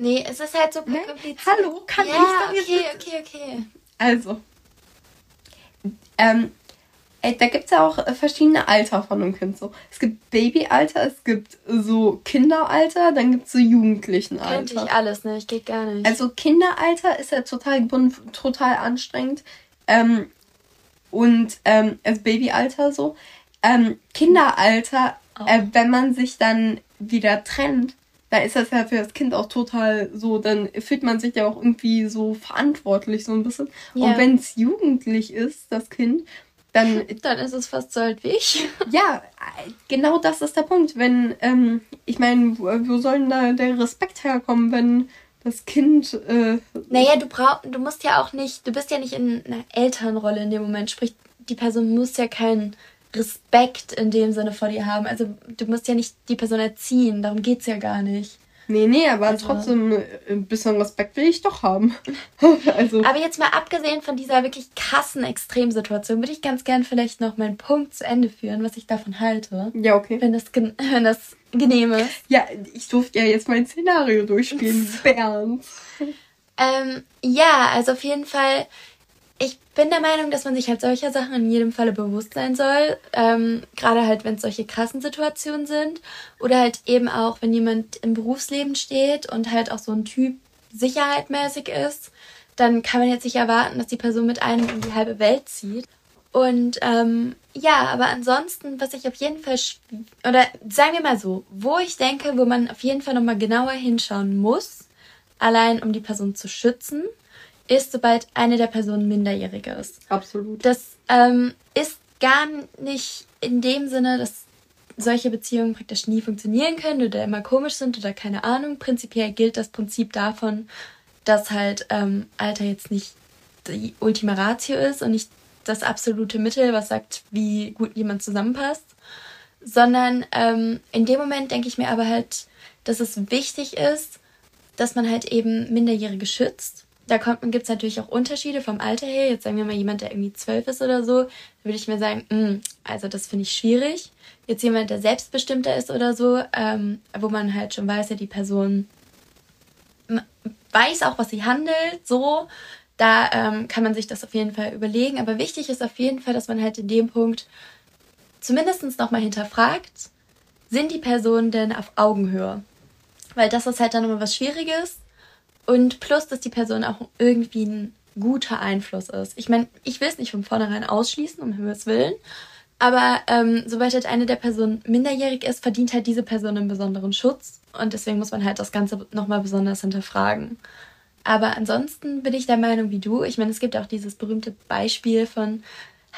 Nee, es ist halt so ne? kompliziert. Hallo, kann ja, ich da okay, okay, okay. Also, ähm, ey, da gibt es ja auch äh, verschiedene Alter von einem Kind. So. Es gibt Babyalter, es gibt so Kinderalter, dann gibt es so Jugendlichenalter. Könnte ich alles, ne? Ich geht gar nicht. Also Kinderalter ist ja total total anstrengend. Ähm, und ähm, also Babyalter so. Ähm, Kinderalter, oh. äh, wenn man sich dann wieder trennt, da ist das ja für das Kind auch total so, dann fühlt man sich ja auch irgendwie so verantwortlich so ein bisschen. Ja. Und wenn es jugendlich ist, das Kind, dann. Dann ist es fast so alt wie ich. Ja, genau das ist der Punkt. Wenn, ähm, ich meine, wo, wo soll denn da der Respekt herkommen, wenn das Kind. Äh, naja, du brauchst, du musst ja auch nicht, du bist ja nicht in einer Elternrolle in dem Moment. Sprich, die Person muss ja keinen Respekt in dem Sinne vor dir haben. Also du musst ja nicht die Person erziehen, darum geht's ja gar nicht. Nee, nee, aber also, trotzdem äh, ein bisschen Respekt will ich doch haben. also. Aber jetzt mal abgesehen von dieser wirklich krassen Extremsituation, würde ich ganz gern vielleicht noch meinen Punkt zu Ende führen, was ich davon halte. Ja, okay. Wenn das, wenn das genehm ist. Ja, ich durfte ja jetzt mein Szenario durchspielen, Bernd. ähm, ja, also auf jeden Fall ich bin der Meinung, dass man sich halt solcher Sachen in jedem Falle bewusst sein soll. Ähm, Gerade halt, wenn es solche krassen Situationen sind. Oder halt eben auch, wenn jemand im Berufsleben steht und halt auch so ein Typ sicherheitmäßig ist, dann kann man jetzt nicht erwarten, dass die Person mit einem in die halbe Welt zieht. Und ähm, ja, aber ansonsten, was ich auf jeden Fall, oder sagen wir mal so, wo ich denke, wo man auf jeden Fall nochmal genauer hinschauen muss, allein um die Person zu schützen, ist, sobald eine der Personen minderjährig ist. Absolut. Das ähm, ist gar nicht in dem Sinne, dass solche Beziehungen praktisch nie funktionieren können oder immer komisch sind oder keine Ahnung. Prinzipiell gilt das Prinzip davon, dass halt ähm, Alter jetzt nicht die Ultima Ratio ist und nicht das absolute Mittel, was sagt, wie gut jemand zusammenpasst, sondern ähm, in dem Moment denke ich mir aber halt, dass es wichtig ist, dass man halt eben Minderjährige schützt. Da gibt es natürlich auch Unterschiede vom Alter her. Jetzt sagen wir mal jemand, der irgendwie zwölf ist oder so, da würde ich mir sagen, mh, hm, also das finde ich schwierig. Jetzt jemand, der selbstbestimmter ist oder so, ähm, wo man halt schon weiß, ja, die Person weiß auch, was sie handelt, so, da ähm, kann man sich das auf jeden Fall überlegen. Aber wichtig ist auf jeden Fall, dass man halt in dem Punkt zumindest nochmal hinterfragt, sind die Personen denn auf Augenhöhe? Weil das ist halt dann immer was Schwieriges. Und plus, dass die Person auch irgendwie ein guter Einfluss ist. Ich meine, ich will es nicht von vornherein ausschließen, um Himmels Willen. Aber ähm, sobald halt eine der Personen minderjährig ist, verdient halt diese Person einen besonderen Schutz. Und deswegen muss man halt das Ganze nochmal besonders hinterfragen. Aber ansonsten bin ich der Meinung wie du. Ich meine, es gibt auch dieses berühmte Beispiel von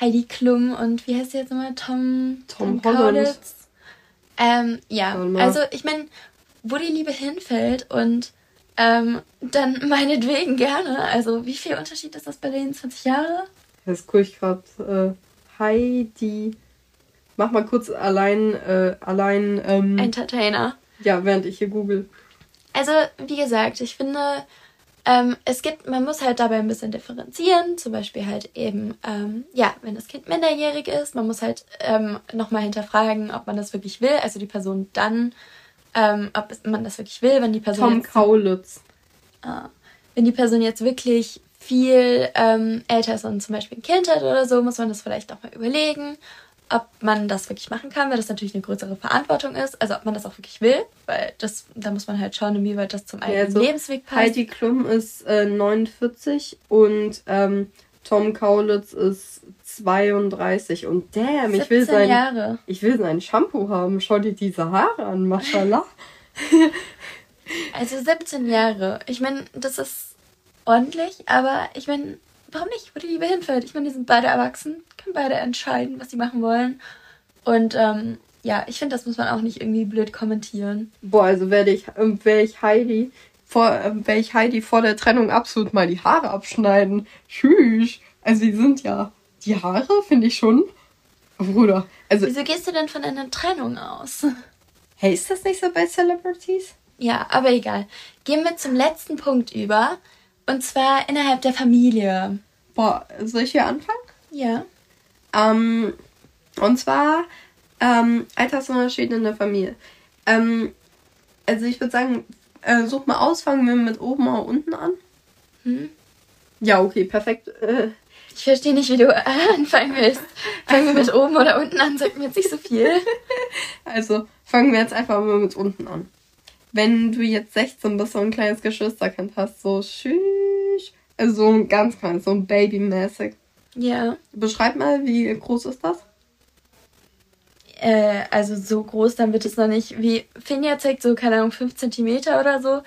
Heidi Klum und wie heißt sie jetzt nochmal? Tom, Tom, Tom Kaulitz. Ähm, ja, also ich meine, wo die Liebe hinfällt und ähm, dann meinetwegen gerne. Also wie viel Unterschied ist das bei denen? 20 Jahre? Das gucke ich gerade. Äh, Heidi. Mach mal kurz allein, äh, allein. Ähm, Entertainer. Ja, während ich hier google. Also, wie gesagt, ich finde, ähm, es gibt, man muss halt dabei ein bisschen differenzieren. Zum Beispiel halt eben, ähm, ja, wenn das Kind minderjährig ist, man muss halt ähm, nochmal hinterfragen, ob man das wirklich will. Also die Person dann, ähm, ob man das wirklich will, wenn die Person. Tom jetzt, Kaulitz. Äh, wenn die Person jetzt wirklich viel ähm, älter ist und zum Beispiel ein Kind hat oder so, muss man das vielleicht auch mal überlegen ob man das wirklich machen kann, weil das natürlich eine größere Verantwortung ist. Also ob man das auch wirklich will, weil das, da muss man halt schauen, inwieweit das zum eigenen ja, also Lebensweg passt. Heidi Klum ist äh, 49 und ähm, Tom Kaulitz ist 32 und damn, ich will sein Jahre. ich will sein Shampoo haben. Schau dir diese Haare an, mashallah. also 17 Jahre. Ich meine, das ist ordentlich, aber ich meine, warum nicht, wo die Liebe hinfällt? Ich meine, die sind beide erwachsen können beide entscheiden, was sie machen wollen. Und ähm, ja, ich finde, das muss man auch nicht irgendwie blöd kommentieren. Boah, also werde ich, ähm, werde ich Heidi vor, ähm, werde ich Heidi vor der Trennung absolut mal die Haare abschneiden. Tschüss. Also die sind ja, die Haare finde ich schon. Bruder. Also, Wieso gehst du denn von einer Trennung aus? Hey, ist das nicht so bei Celebrities? Ja, aber egal. Gehen wir zum letzten Punkt über. Und zwar innerhalb der Familie. Boah, soll ich hier anfangen? Ja. Ähm, und zwar ähm, Altersunterschiede in der Familie. Ähm, also ich würde sagen, äh, such mal aus, fangen wir mit oben oder unten an. Hm? Ja, okay, perfekt. Äh, ich verstehe nicht, wie du anfangen willst. Fangen wir mit oben oder unten an, sagt mir jetzt nicht so viel. Also fangen wir jetzt einfach mal mit unten an. Wenn du jetzt 16 bist und ein kleines Geschwisterkind hast, so schüch, also so ein ganz kleines, so ein Babymäßig. Ja. Beschreib mal, wie groß ist das? Äh, also so groß, dann wird es noch nicht, wie Finja zeigt, so, keine Ahnung, 5 cm oder so.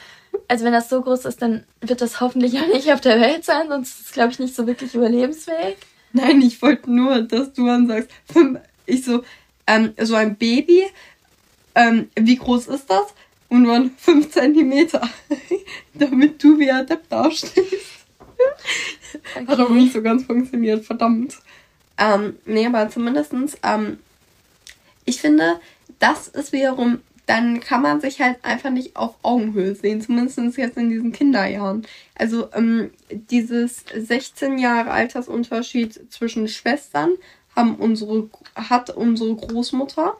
Also wenn das so groß ist, dann wird das hoffentlich auch nicht auf der Welt sein, sonst ist es, glaube ich, nicht so wirklich überlebensfähig. Nein, ich wollte nur, dass du dann sagst, ich so, ähm, so ein Baby, ähm, wie groß ist das? Und nur 5 cm, damit du wie adept dastehst. Okay. Hat aber nicht so ganz funktioniert, verdammt. Ähm, nee, aber zumindestens, ähm, ich finde, das ist wiederum, dann kann man sich halt einfach nicht auf Augenhöhe sehen, zumindest jetzt in diesen Kinderjahren. Also ähm, dieses 16 Jahre Altersunterschied zwischen Schwestern haben unsere, hat unsere Großmutter.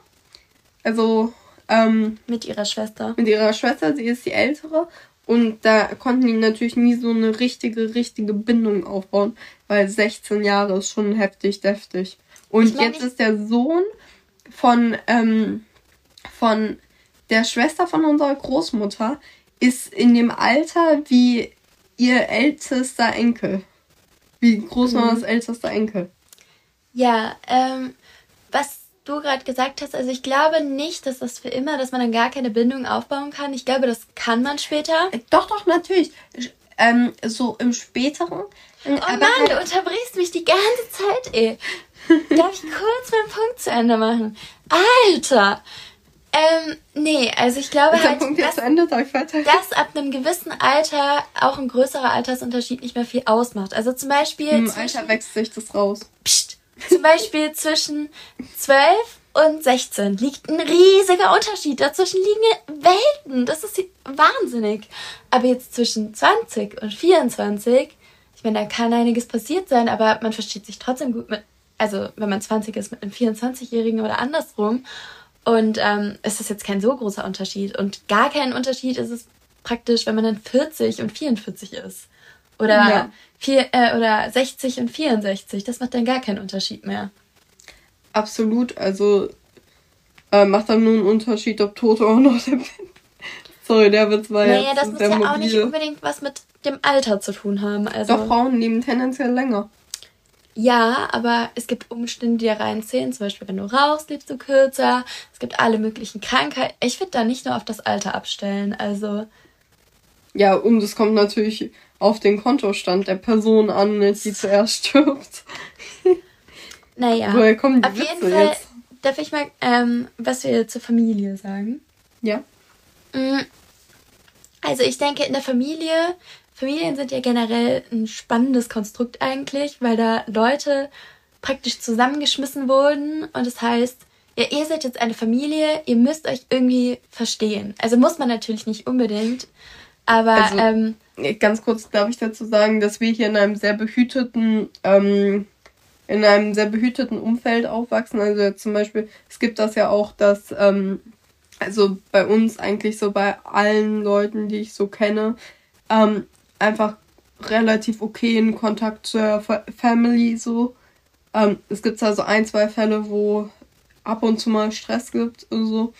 Also ähm, mit ihrer Schwester. Mit ihrer Schwester, sie ist die ältere. Und da konnten die natürlich nie so eine richtige, richtige Bindung aufbauen, weil 16 Jahre ist schon heftig, deftig. Und ich mein, jetzt ist der Sohn von, ähm, von der Schwester von unserer Großmutter, ist in dem Alter wie ihr ältester Enkel. Wie groß war mhm. das älteste Enkel? Ja, ähm, was du gerade gesagt hast, also ich glaube nicht, dass das für immer, dass man dann gar keine Bindung aufbauen kann. Ich glaube, das kann man später. Äh, doch, doch, natürlich. Ähm, so im späteren. Oh Mann, halt du unterbrichst mich die ganze Zeit, ey. Darf ich kurz meinen Punkt zu Ende machen? Alter! Ähm, nee, also ich glaube halt, dass, dass ab einem gewissen Alter auch ein größerer Altersunterschied nicht mehr viel ausmacht. Also zum Beispiel. Im Alter wächst sich das raus. Psst, zum Beispiel zwischen 12 und 16 liegt ein riesiger Unterschied. Dazwischen liegen Welten. Das ist wahnsinnig. Aber jetzt zwischen 20 und 24, ich meine, da kann einiges passiert sein, aber man versteht sich trotzdem gut mit, also wenn man 20 ist, mit einem 24-Jährigen oder andersrum. Und ähm, es ist jetzt kein so großer Unterschied. Und gar kein Unterschied ist es praktisch, wenn man dann 40 und 44 ist. Oder, ja. vier, äh, oder 60 und 64. Das macht dann gar keinen Unterschied mehr. Absolut. Also äh, macht dann nur einen Unterschied, ob Toto auch noch der Sorry, der Witz war naja, jetzt das muss ja mobile. auch nicht unbedingt was mit dem Alter zu tun haben. Also, Doch, Frauen leben tendenziell länger. Ja, aber es gibt Umstände, die da reinzählen. Zum Beispiel, wenn du rauchst, lebst du kürzer. Es gibt alle möglichen Krankheiten. Ich würde da nicht nur auf das Alter abstellen. Also. Ja, und es kommt natürlich auf den Kontostand der Person an, die zuerst stirbt. Naja. Woher kommen die auf Witze jeden Fall jetzt? darf ich mal ähm, was wir zur Familie sagen. Ja. Mm, also ich denke, in der Familie, Familien sind ja generell ein spannendes Konstrukt eigentlich, weil da Leute praktisch zusammengeschmissen wurden und das heißt, ja, ihr seid jetzt eine Familie, ihr müsst euch irgendwie verstehen. Also muss man natürlich nicht unbedingt, aber also, ähm, ganz kurz darf ich dazu sagen, dass wir hier in einem sehr behüteten, ähm, in einem sehr behüteten Umfeld aufwachsen. Also zum Beispiel, es gibt das ja auch, dass, ähm, also bei uns eigentlich so bei allen Leuten, die ich so kenne, ähm, einfach relativ okay in Kontakt zur Family so. Ähm, es gibt also ein, zwei Fälle, wo ab und zu mal Stress gibt und so.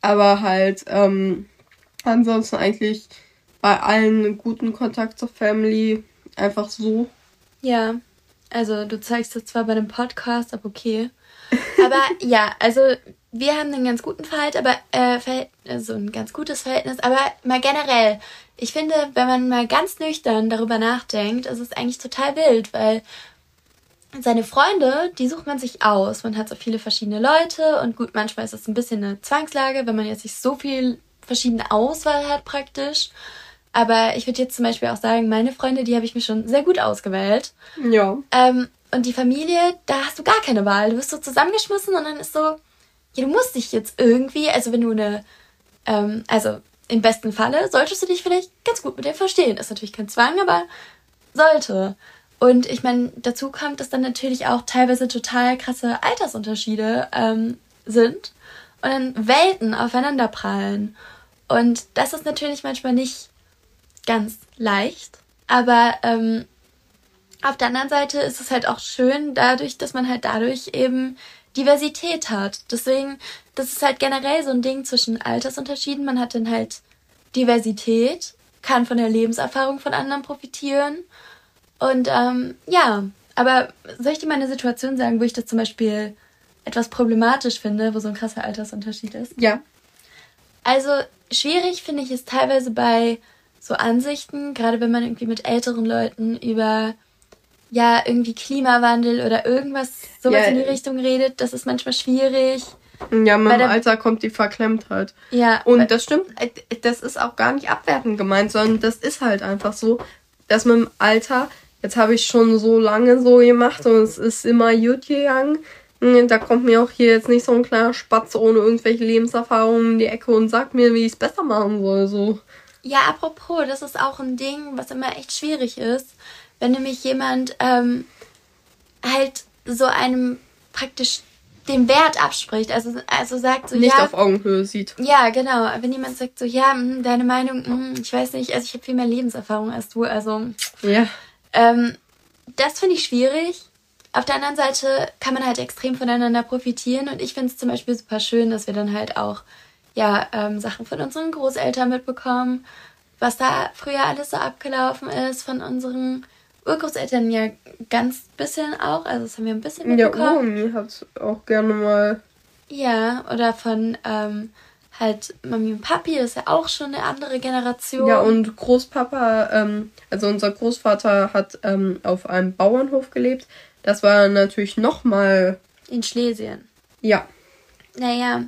Aber halt, ähm, ansonsten eigentlich bei allen guten Kontakt zur Family einfach so. Ja, also du zeigst es zwar bei dem Podcast, aber okay. Aber ja, also wir haben einen ganz guten Verhalt, aber äh, also ein ganz gutes Verhältnis, aber mal generell. Ich finde, wenn man mal ganz nüchtern darüber nachdenkt, ist es eigentlich total wild, weil seine Freunde, die sucht man sich aus. Man hat so viele verschiedene Leute und gut, manchmal ist es ein bisschen eine Zwangslage, wenn man jetzt nicht so viel verschiedene Auswahl hat praktisch. Aber ich würde jetzt zum Beispiel auch sagen, meine Freunde, die habe ich mir schon sehr gut ausgewählt. Ja. Ähm, und die Familie, da hast du gar keine Wahl. Du wirst so zusammengeschmissen und dann ist so, ja, du musst dich jetzt irgendwie, also wenn du eine, ähm, also im besten Falle solltest du dich vielleicht ganz gut mit dir verstehen. Ist natürlich kein Zwang, aber sollte. Und ich meine, dazu kommt, dass dann natürlich auch teilweise total krasse Altersunterschiede ähm, sind und dann Welten aufeinander prallen. Und das ist natürlich manchmal nicht ganz leicht. Aber ähm, auf der anderen Seite ist es halt auch schön, dadurch, dass man halt dadurch eben Diversität hat. Deswegen, das ist halt generell so ein Ding zwischen Altersunterschieden. Man hat dann halt Diversität, kann von der Lebenserfahrung von anderen profitieren. Und ähm, ja, aber soll ich dir mal eine Situation sagen, wo ich das zum Beispiel etwas problematisch finde, wo so ein krasser Altersunterschied ist? Ja. Also schwierig finde ich es teilweise bei so Ansichten, gerade wenn man irgendwie mit älteren Leuten über ja irgendwie Klimawandel oder irgendwas sowas ja, in die Richtung redet, das ist manchmal schwierig. Ja, mit dem Alter kommt die Verklemmtheit. Ja. Und das stimmt, das ist auch gar nicht abwertend gemeint, sondern das ist halt einfach so, dass mit dem Alter, jetzt habe ich schon so lange so gemacht und es ist immer gut gegangen. Hm, da kommt mir auch hier jetzt nicht so ein kleiner Spatz ohne irgendwelche Lebenserfahrungen in die Ecke und sagt mir, wie ich es besser machen soll. So. Ja, apropos, das ist auch ein Ding, was immer echt schwierig ist, wenn nämlich jemand ähm, halt so einem praktisch den Wert abspricht, also, also sagt so, nicht ja, auf Augenhöhe sieht. Ja, genau. Wenn jemand sagt so, ja, mh, hm, deine Meinung, mh, hm, ich weiß nicht, also ich habe viel mehr Lebenserfahrung als du, also ja. Ähm, das finde ich schwierig. Auf der anderen Seite kann man halt extrem voneinander profitieren und ich finde es zum Beispiel super schön, dass wir dann halt auch ja, ähm, Sachen von unseren Großeltern mitbekommen, was da früher alles so abgelaufen ist, von unseren Urgroßeltern ja ganz bisschen auch, also das haben wir ein bisschen mitbekommen. Ja, Omi hat auch gerne mal. Ja, oder von ähm, halt Mami und Papi, das ist ja auch schon eine andere Generation. Ja, und Großpapa, ähm, also unser Großvater hat ähm, auf einem Bauernhof gelebt. Das war natürlich nochmal. In Schlesien. Ja. Naja,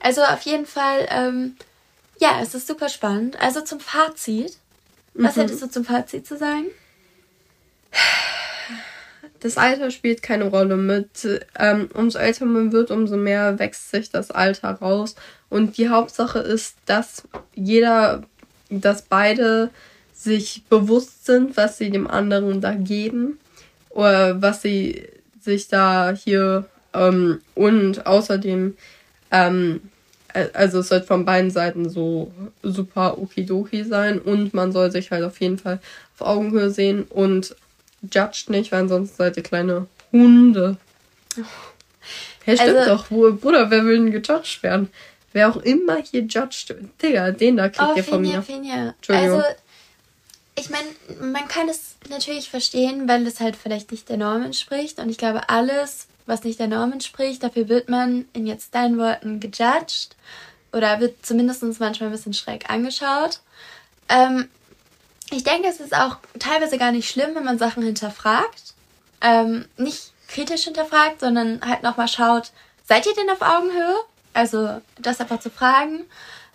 also auf jeden Fall, ähm, ja, es ist super spannend. Also zum Fazit. Was mhm. hättest du zum Fazit zu sagen? Das Alter spielt keine Rolle. Mit ähm, umso älter man wird, umso mehr wächst sich das Alter raus. Und die Hauptsache ist, dass jeder, dass beide sich bewusst sind, was sie dem anderen da geben oder was sie sich da hier ähm, und außerdem ähm, also es soll von beiden Seiten so super okidoki sein und man soll sich halt auf jeden Fall auf Augenhöhe sehen und judgt nicht, weil ansonsten seid ihr kleine Hunde. Hey, stimmt also, doch. Wo, Bruder, wer will denn gejudged werden? Wer auch immer hier judged, Digga, den da kriegt oh, ihr von mir. Finja. Also, ich meine, man kann es natürlich verstehen, weil es halt vielleicht nicht der Norm entspricht. Und ich glaube, alles, was nicht der Norm entspricht, dafür wird man in jetzt deinen Worten gejudged. Oder wird zumindest manchmal ein bisschen schräg angeschaut. Ähm, ich denke, es ist auch teilweise gar nicht schlimm, wenn man Sachen hinterfragt. Ähm, nicht kritisch hinterfragt, sondern halt nochmal schaut, seid ihr denn auf Augenhöhe? Also das einfach zu fragen.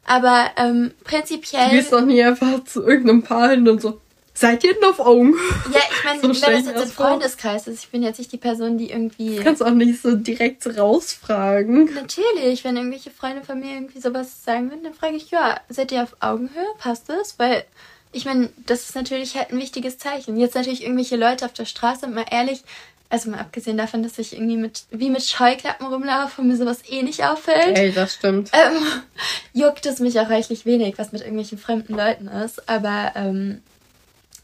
Aber ähm, prinzipiell. Du gehst doch nie einfach zu irgendeinem Paar hin und so. Seid ihr denn auf Augen? Ja, ich meine, so wenn das jetzt im Freundeskreis ist, ich bin jetzt nicht die Person, die irgendwie. Du kannst auch nicht so direkt rausfragen. Natürlich, wenn irgendwelche Freunde von mir irgendwie sowas sagen würden, dann frage ich, ja, seid ihr auf Augenhöhe? Passt das? Weil ich meine, das ist natürlich halt ein wichtiges Zeichen. Jetzt natürlich irgendwelche Leute auf der Straße, mal ehrlich, also mal abgesehen davon, dass ich irgendwie mit, wie mit Scheuklappen rumlaufe und mir sowas eh nicht auffällt. Ey, das stimmt. Ähm, juckt es mich auch reichlich wenig, was mit irgendwelchen fremden Leuten ist. Aber, ähm,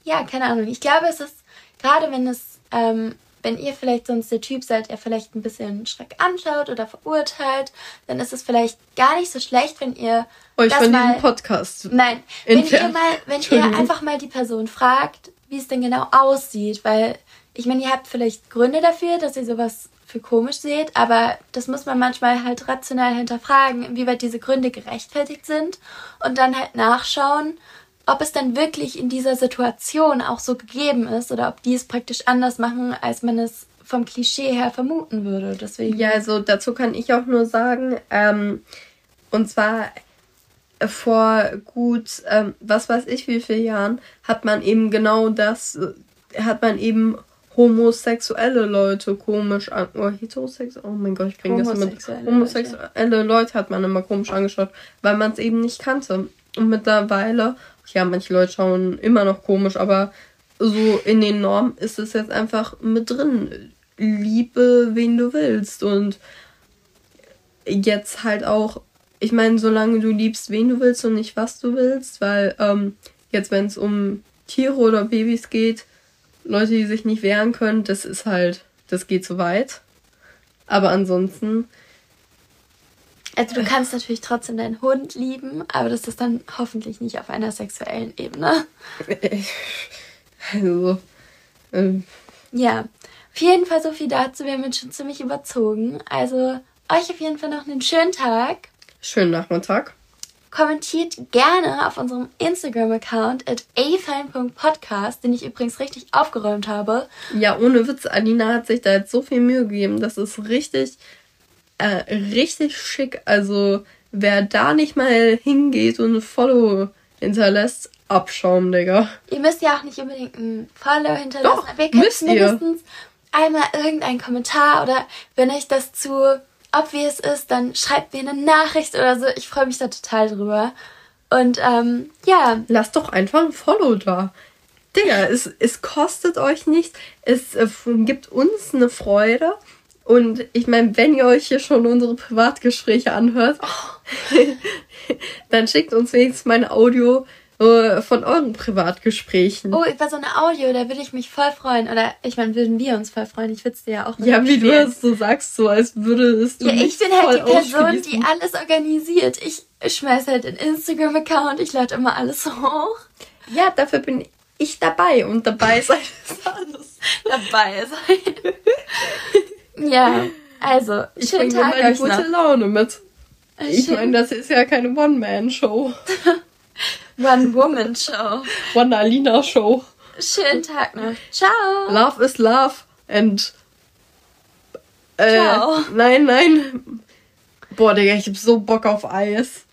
ja, keine Ahnung. Ich glaube, es ist, gerade wenn es, ähm, wenn ihr vielleicht sonst der Typ seid, der vielleicht ein bisschen Schreck anschaut oder verurteilt, dann ist es vielleicht gar nicht so schlecht, wenn ihr euch von mal, diesem Podcast. Nein, wenn ihr mal, wenn ihr einfach mal die Person fragt, wie es denn genau aussieht, weil ich meine, ihr habt vielleicht Gründe dafür, dass ihr sowas für komisch seht, aber das muss man manchmal halt rational hinterfragen, inwieweit diese Gründe gerechtfertigt sind und dann halt nachschauen, ob es dann wirklich in dieser Situation auch so gegeben ist oder ob die es praktisch anders machen, als man es vom Klischee her vermuten würde. Deswegen. Ja, also dazu kann ich auch nur sagen, ähm, und zwar vor gut, ähm, was weiß ich wie viele Jahren, hat man eben genau das, äh, hat man eben homosexuelle Leute komisch an, oder heterosexuelle, oh mein Gott, ich bringe das mit, homosexuelle Leute hat man immer komisch angeschaut, weil man es eben nicht kannte. Und mittlerweile, ja, manche Leute schauen immer noch komisch, aber so in den Normen ist es jetzt einfach mit drin. Liebe, wen du willst. Und jetzt halt auch, ich meine, solange du liebst, wen du willst und nicht was du willst, weil ähm, jetzt, wenn es um Tiere oder Babys geht, Leute, die sich nicht wehren können, das ist halt, das geht zu weit. Aber ansonsten. Also du kannst natürlich trotzdem deinen Hund lieben, aber das ist dann hoffentlich nicht auf einer sexuellen Ebene. Also. Ähm. Ja. Auf jeden Fall so viel dazu. Wir haben jetzt schon ziemlich überzogen. Also euch auf jeden Fall noch einen schönen Tag. Schönen Nachmittag. Kommentiert gerne auf unserem Instagram-Account at afine.podcast, den ich übrigens richtig aufgeräumt habe. Ja, ohne Witz, Alina hat sich da jetzt so viel Mühe gegeben. Das ist richtig, äh, richtig schick. Also, wer da nicht mal hingeht und ein Follow hinterlässt, Abschaum, Digga. Ihr müsst ja auch nicht unbedingt ein Follow hinterlassen. Doch, wir können mindestens einmal irgendeinen Kommentar oder wenn euch das zu obvious ist, dann schreibt mir eine Nachricht oder so. Ich freue mich da total drüber. Und ähm, ja. Lasst doch einfach ein Follow da. Digga, es, es kostet euch nichts. Es äh, gibt uns eine Freude. Und ich meine, wenn ihr euch hier schon unsere Privatgespräche anhört, oh. dann schickt uns wenigstens mein Audio äh, von euren Privatgesprächen. Oh, über so eine Audio, da würde ich mich voll freuen. Oder ich meine, würden wir uns voll freuen. Ich würde es dir ja auch Ja, wie du das so sagst, so als würde es du Ja, ich bin halt die Person, die alles organisiert. Ich schmeiß halt den Instagram-Account, ich lade immer alles hoch. Ja, dafür bin ich dabei und dabei sein ist alles. dabei sein. ja, also, ich bringe Tag immer die gute noch. Laune mit. Ich meine, das ist ja keine One-Man-Show. One-Woman-Show. One-Alina-Show. Schönen Tag noch. Ciao. Love is love and. Äh, Ciao. Nein, nein. Boah, Digga, ich hab so Bock auf Eis.